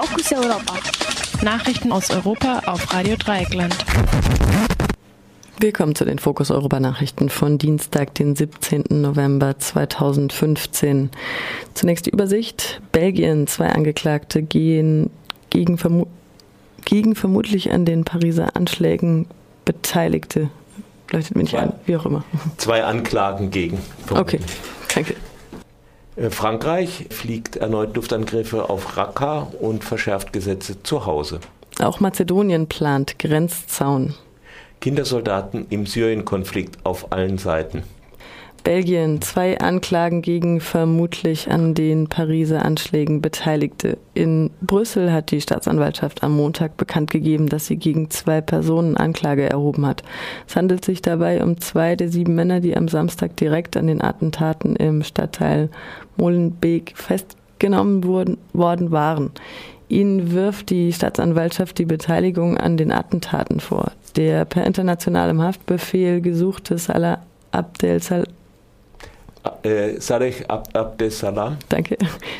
Fokus Europa. Nachrichten aus Europa auf Radio Dreieckland. Willkommen zu den Fokus Europa Nachrichten von Dienstag, den 17. November 2015. Zunächst die Übersicht. Belgien, zwei Angeklagte gehen gegen, vermu gegen vermutlich an den Pariser Anschlägen Beteiligte. Leuchtet mir nicht zwei, an, wie auch immer. Zwei Anklagen gegen. Okay, danke. Äh, Frankreich fliegt erneut Luftangriffe auf Raqqa und verschärft Gesetze zu Hause. Auch Mazedonien plant Grenzzaun. Kindersoldaten im Syrien-Konflikt auf allen Seiten. Belgien zwei Anklagen gegen vermutlich an den Pariser Anschlägen Beteiligte. In Brüssel hat die Staatsanwaltschaft am Montag bekannt gegeben, dass sie gegen zwei Personen Anklage erhoben hat. Es handelt sich dabei um zwei der sieben Männer, die am Samstag direkt an den Attentaten im Stadtteil Molenbeek festgenommen wurden, worden waren. Ihnen wirft die Staatsanwaltschaft die Beteiligung an den Attentaten vor. Der per internationalem Haftbefehl gesuchte Salah Abdel Salah äh, Ab Abdesalam. Danke.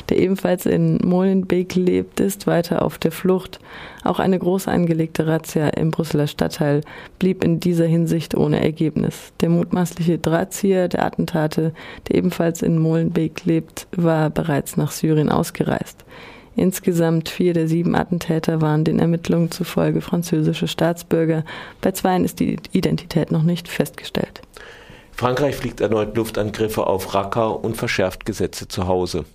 Der ebenfalls in Molenbeek lebt, ist weiter auf der Flucht. Auch eine groß angelegte Razzia im Brüsseler Stadtteil blieb in dieser Hinsicht ohne Ergebnis. Der mutmaßliche Drahtzieher der Attentate, der ebenfalls in Molenbeek lebt, war bereits nach Syrien ausgereist. Insgesamt vier der sieben Attentäter waren den Ermittlungen zufolge französische Staatsbürger. Bei zweien ist die Identität noch nicht festgestellt. Frankreich fliegt erneut Luftangriffe auf Raqqa und verschärft Gesetze zu Hause.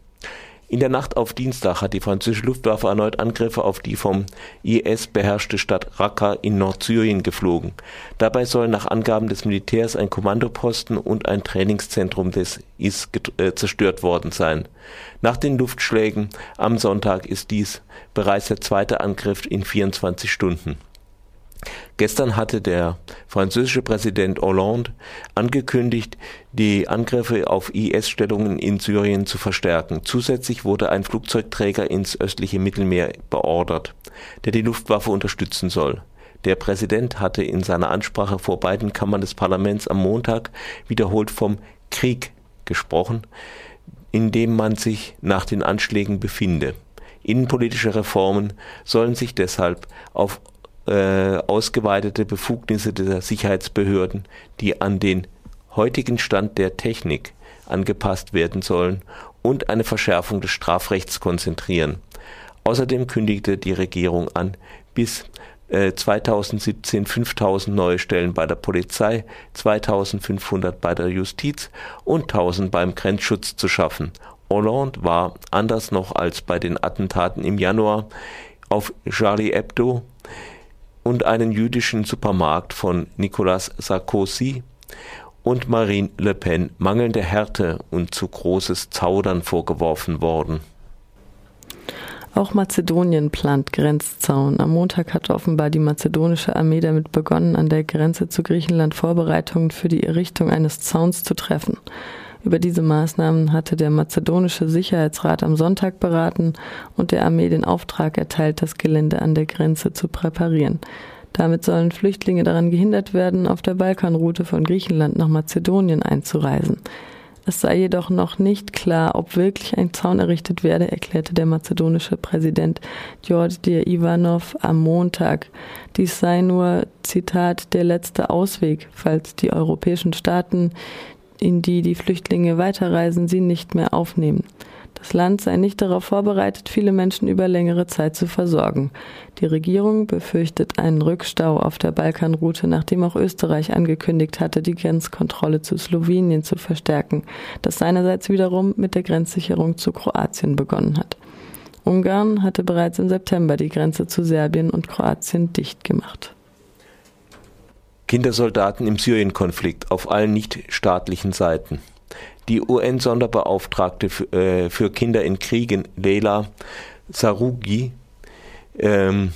In der Nacht auf Dienstag hat die französische Luftwaffe erneut Angriffe auf die vom IS beherrschte Stadt Raqqa in Nordsyrien geflogen. Dabei sollen nach Angaben des Militärs ein Kommandoposten und ein Trainingszentrum des IS äh, zerstört worden sein. Nach den Luftschlägen am Sonntag ist dies bereits der zweite Angriff in 24 Stunden. Gestern hatte der französische Präsident Hollande angekündigt, die Angriffe auf IS-Stellungen in Syrien zu verstärken. Zusätzlich wurde ein Flugzeugträger ins östliche Mittelmeer beordert, der die Luftwaffe unterstützen soll. Der Präsident hatte in seiner Ansprache vor beiden Kammern des Parlaments am Montag wiederholt vom Krieg gesprochen, in dem man sich nach den Anschlägen befinde. Innenpolitische Reformen sollen sich deshalb auf äh, ausgeweitete Befugnisse der Sicherheitsbehörden, die an den heutigen Stand der Technik angepasst werden sollen und eine Verschärfung des Strafrechts konzentrieren. Außerdem kündigte die Regierung an, bis äh, 2017 5000 neue Stellen bei der Polizei, 2500 bei der Justiz und 1000 beim Grenzschutz zu schaffen. Hollande war, anders noch als bei den Attentaten im Januar auf Charlie Hebdo, und einen jüdischen Supermarkt von Nicolas Sarkozy und Marine Le Pen mangelnde Härte und zu großes Zaudern vorgeworfen worden. Auch Mazedonien plant Grenzzaun. Am Montag hat offenbar die mazedonische Armee damit begonnen, an der Grenze zu Griechenland Vorbereitungen für die Errichtung eines Zauns zu treffen. Über diese Maßnahmen hatte der mazedonische Sicherheitsrat am Sonntag beraten und der Armee den Auftrag erteilt, das Gelände an der Grenze zu präparieren. Damit sollen Flüchtlinge daran gehindert werden, auf der Balkanroute von Griechenland nach Mazedonien einzureisen. Es sei jedoch noch nicht klar, ob wirklich ein Zaun errichtet werde, erklärte der mazedonische Präsident George Ivanov am Montag. Dies sei nur, Zitat, der letzte Ausweg, falls die europäischen Staaten in die die Flüchtlinge weiterreisen, sie nicht mehr aufnehmen. Das Land sei nicht darauf vorbereitet, viele Menschen über längere Zeit zu versorgen. Die Regierung befürchtet einen Rückstau auf der Balkanroute, nachdem auch Österreich angekündigt hatte, die Grenzkontrolle zu Slowenien zu verstärken, das seinerseits wiederum mit der Grenzsicherung zu Kroatien begonnen hat. Ungarn hatte bereits im September die Grenze zu Serbien und Kroatien dicht gemacht. Kindersoldaten im Syrien-Konflikt auf allen nichtstaatlichen Seiten. Die UN-Sonderbeauftragte äh, für Kinder in Kriegen, Leila Sarugi, ähm,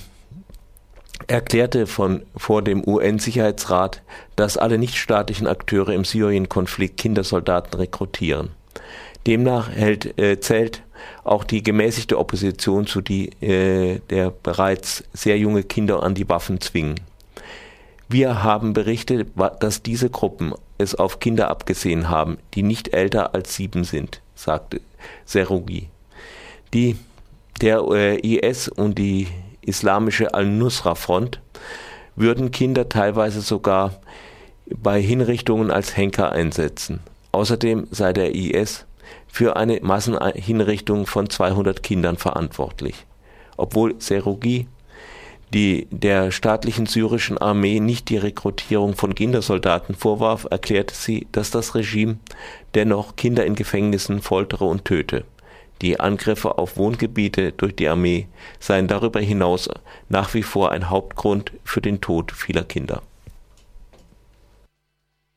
erklärte von, vor dem UN-Sicherheitsrat, dass alle nichtstaatlichen Akteure im Syrien-Konflikt Kindersoldaten rekrutieren. Demnach hält, äh, zählt auch die gemäßigte Opposition zu die, äh, der bereits sehr junge Kinder an die Waffen zwingen. Wir haben berichtet, dass diese Gruppen es auf Kinder abgesehen haben, die nicht älter als sieben sind, sagte Serugi. Die der äh, IS und die islamische Al-Nusra-Front würden Kinder teilweise sogar bei Hinrichtungen als Henker einsetzen. Außerdem sei der IS für eine Massenhinrichtung von 200 Kindern verantwortlich. Obwohl Serugi die der staatlichen syrischen Armee nicht die Rekrutierung von Kindersoldaten vorwarf, erklärte sie, dass das Regime dennoch Kinder in Gefängnissen foltere und töte. Die Angriffe auf Wohngebiete durch die Armee seien darüber hinaus nach wie vor ein Hauptgrund für den Tod vieler Kinder